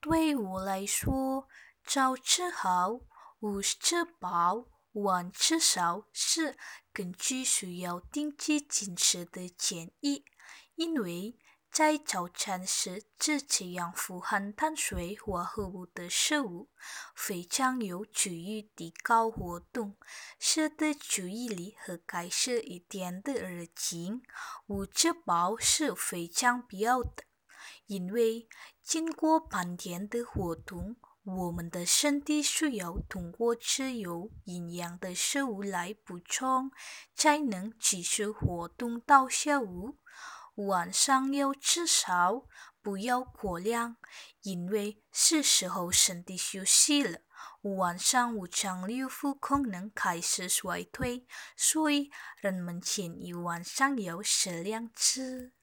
对我来说，早吃好，午吃饱，晚吃少是根据需要定期进食的建议，因为在早餐时吃这样富含碳水化合物的食物，非常有助于提高活动，使得注意力和改善一天的热情。午吃饱是非常必要的。因为经过半天的活动，我们的身体需要通过吃有营养的食物来补充，才能继续活动到下午。晚上要吃少，不要过量，因为是时候身体休息了。晚上五脏六腑功能开始衰退，所以人们建议晚上要适量吃。